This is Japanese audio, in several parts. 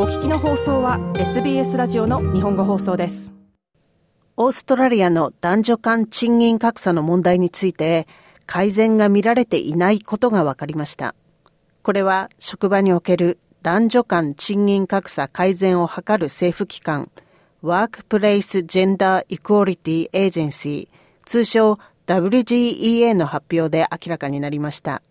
お聞きの放送は SBS ラジオの日本語放送ですオーストラリアの男女間賃金格差の問題について改善が見られていないことが分かりました。これは職場における男女間賃金格差改善を図る政府機関ワークプレイス・ジェンダー・イクオリティ・エージェンシー通称 WGEA の発表で明らかになりました。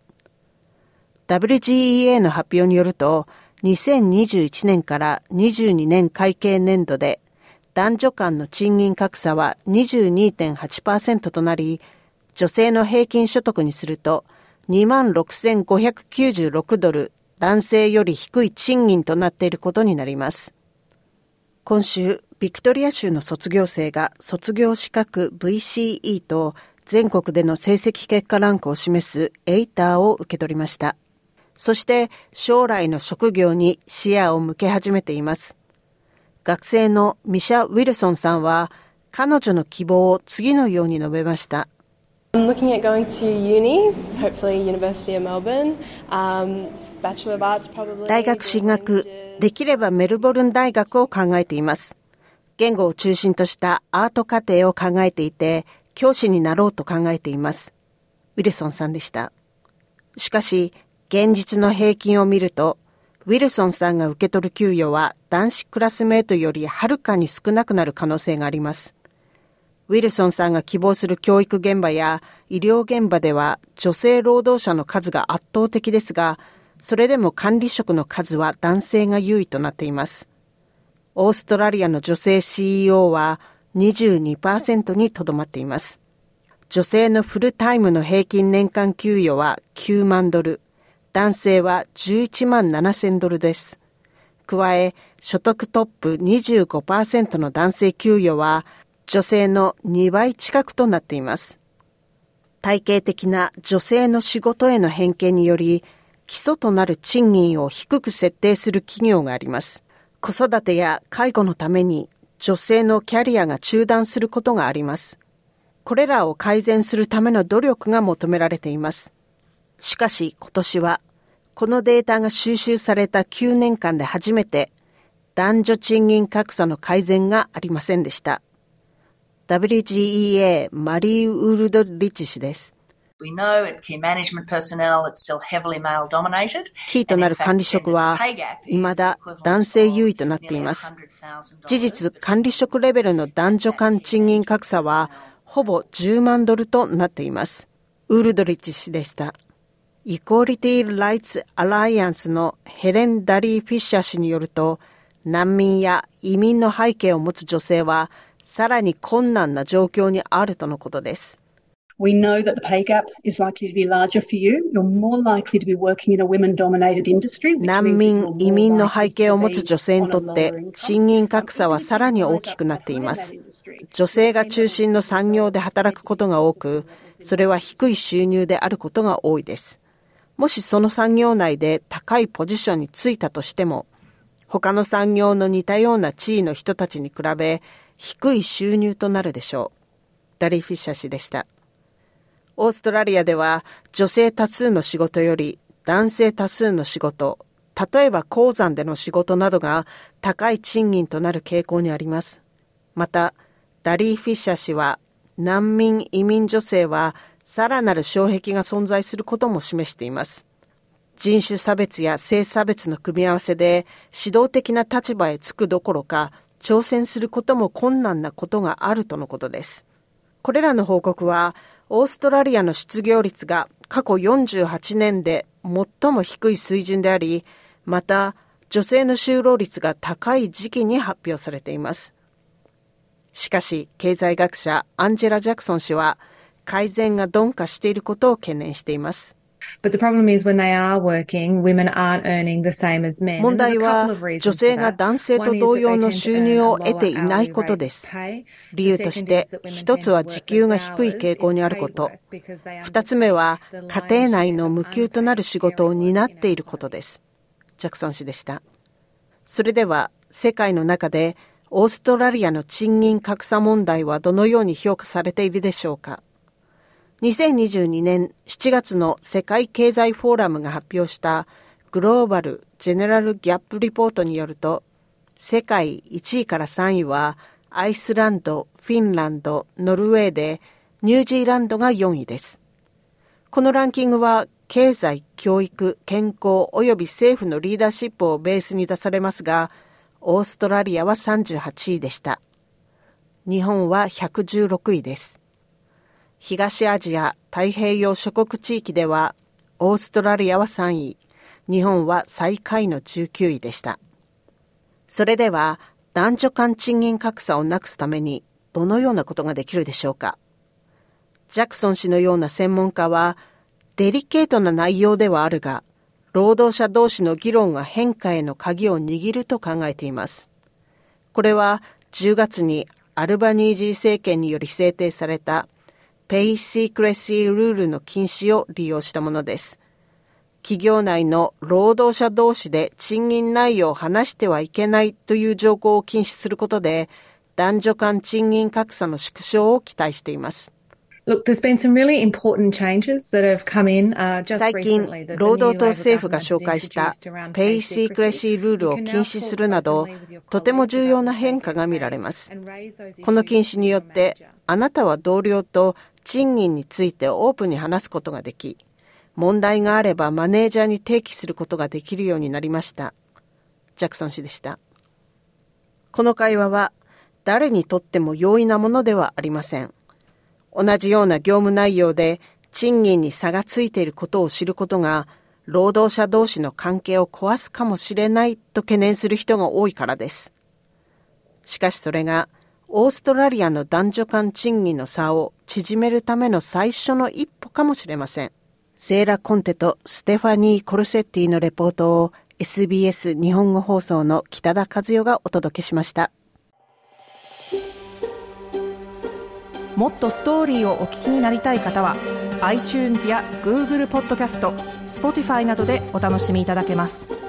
WGEA の発表によると2021年から22年会計年度で男女間の賃金格差は22.8%となり、女性の平均所得にすると26,596ドル、男性より低い賃金となっていることになります。今週、ビクトリア州の卒業生が卒業資格 VCE と全国での成績結果ランクを示すエイターを受け取りました。そして将来の職業に視野を向け始めています。学生のミシャ・ウィルソンさんは彼女の希望を次のように述べました。大学進学、できればメルボルン大学を考えています。言語を中心としたアート課程を考えていて、教師になろうと考えています。ウィルソンさんでした。しかし、現実の平均を見ると、ウィルソンさんが受け取る給与は男子クラスメートよりはるかに少なくなる可能性があります。ウィルソンさんが希望する教育現場や医療現場では女性労働者の数が圧倒的ですが、それでも管理職の数は男性が優位となっています。オーストラリアの女性 CEO は22%にとどまっています。女性のフルタイムの平均年間給与は9万ドル、男性は11万7000ドルです。加え、所得トップ25%の男性給与は女性の2倍近くとなっています。体系的な女性の仕事への偏見により、基礎となる賃金を低く設定する企業があります。子育てや介護のために女性のキャリアが中断することがあります。これらを改善するための努力が求められています。しかし今年はこのデータが収集された9年間で初めて男女賃金格差の改善がありませんでした。WGEA マリー・ウルドリッチ氏です。キーとなる管理職は未だ男性優位となっています。事実、管理職レベルの男女間賃金格差はほぼ10万ドルとなっています。ウルドリッチ氏でした。イコーリティ・ライツ・アライアンスのヘレン・ダリー・フィッシャー氏によると、難民や移民の背景を持つ女性は、さらに困難な状況にあるとのことです。We know that the pay gap is likely to be larger for you. You're more likely to be working in a women-dominated industry. 難民、移民の背景を持つ女性にとって、賃金格差はさらに大きくなっています。女性が中心の産業で働くことが多く、それは低い収入であることが多いです。もしその産業内で高いポジションについたとしても、他の産業の似たような地位の人たちに比べ、低い収入となるでしょう。ダリー・フィッシャー氏でした。オーストラリアでは女性多数の仕事より男性多数の仕事、例えば鉱山での仕事などが高い賃金となる傾向にあります。また、ダリー・フィッシャー氏は難民移民女性はさらなる障壁が存在することも示しています。人種差別や性差別の組み合わせで指導的な立場へつくどころか挑戦することも困難なことがあるとのことです。これらの報告はオーストラリアの失業率が過去48年で最も低い水準であり、また女性の就労率が高い時期に発表されています。しかし、経済学者アンジェラ・ジャクソン氏は、改善が鈍化していることを懸念しています。問題は女性が男性と同様の収入を得ていないことです。理由として一つは時給が低い傾向にあること。二つ目は家庭内の無給となる仕事を担っていることです。ジャクソン氏でした。それでは世界の中でオーストラリアの賃金格差問題はどのように評価されているでしょうか2022年7月の世界経済フォーラムが発表したグローバル・ジェネラル・ギャップ・リポートによると、世界1位から3位は、アイスランド、フィンランド、ノルウェーで、ニュージーランドが4位です。このランキングは、経済、教育、健康及び政府のリーダーシップをベースに出されますが、オーストラリアは38位でした。日本は116位です。東アジア、太平洋諸国地域では、オーストラリアは3位、日本は最下位の19位でした。それでは、男女間賃金格差をなくすために、どのようなことができるでしょうか。ジャクソン氏のような専門家は、デリケートな内容ではあるが、労働者同士の議論が変化への鍵を握ると考えています。これは10月にアルバニージー政権により制定されたpay secrecy rule の禁止を利用したものです。企業内の労働者同士で賃金内容を話してはいけないという条項を禁止することで、男女間賃金格差の縮小を期待しています。最近、労働党政府が紹介した pay secrecy rule を禁止するなど、とても重要な変化が見られます。この禁止によって、あなたは同僚と賃金についてオープンに話すことができ、問題があればマネージャーに提起することができるようになりました。ジャクソン氏でした。この会話は誰にとっても容易なものではありません。同じような業務内容で賃金に差がついていることを知ることが労働者同士の関係を壊すかもしれないと懸念する人が多いからです。しかしそれがオーストラリアの男女間賃金の差を縮めるための最初の一歩かもしれません。セーラ・コンテとステファニー・コルセッティのレポートを SBS 日本語放送の北田和代がお届けしました。もっとストーリーをお聞きになりたい方は iTunes や Google ポッドキャスト Spotify などでお楽しみいただけます。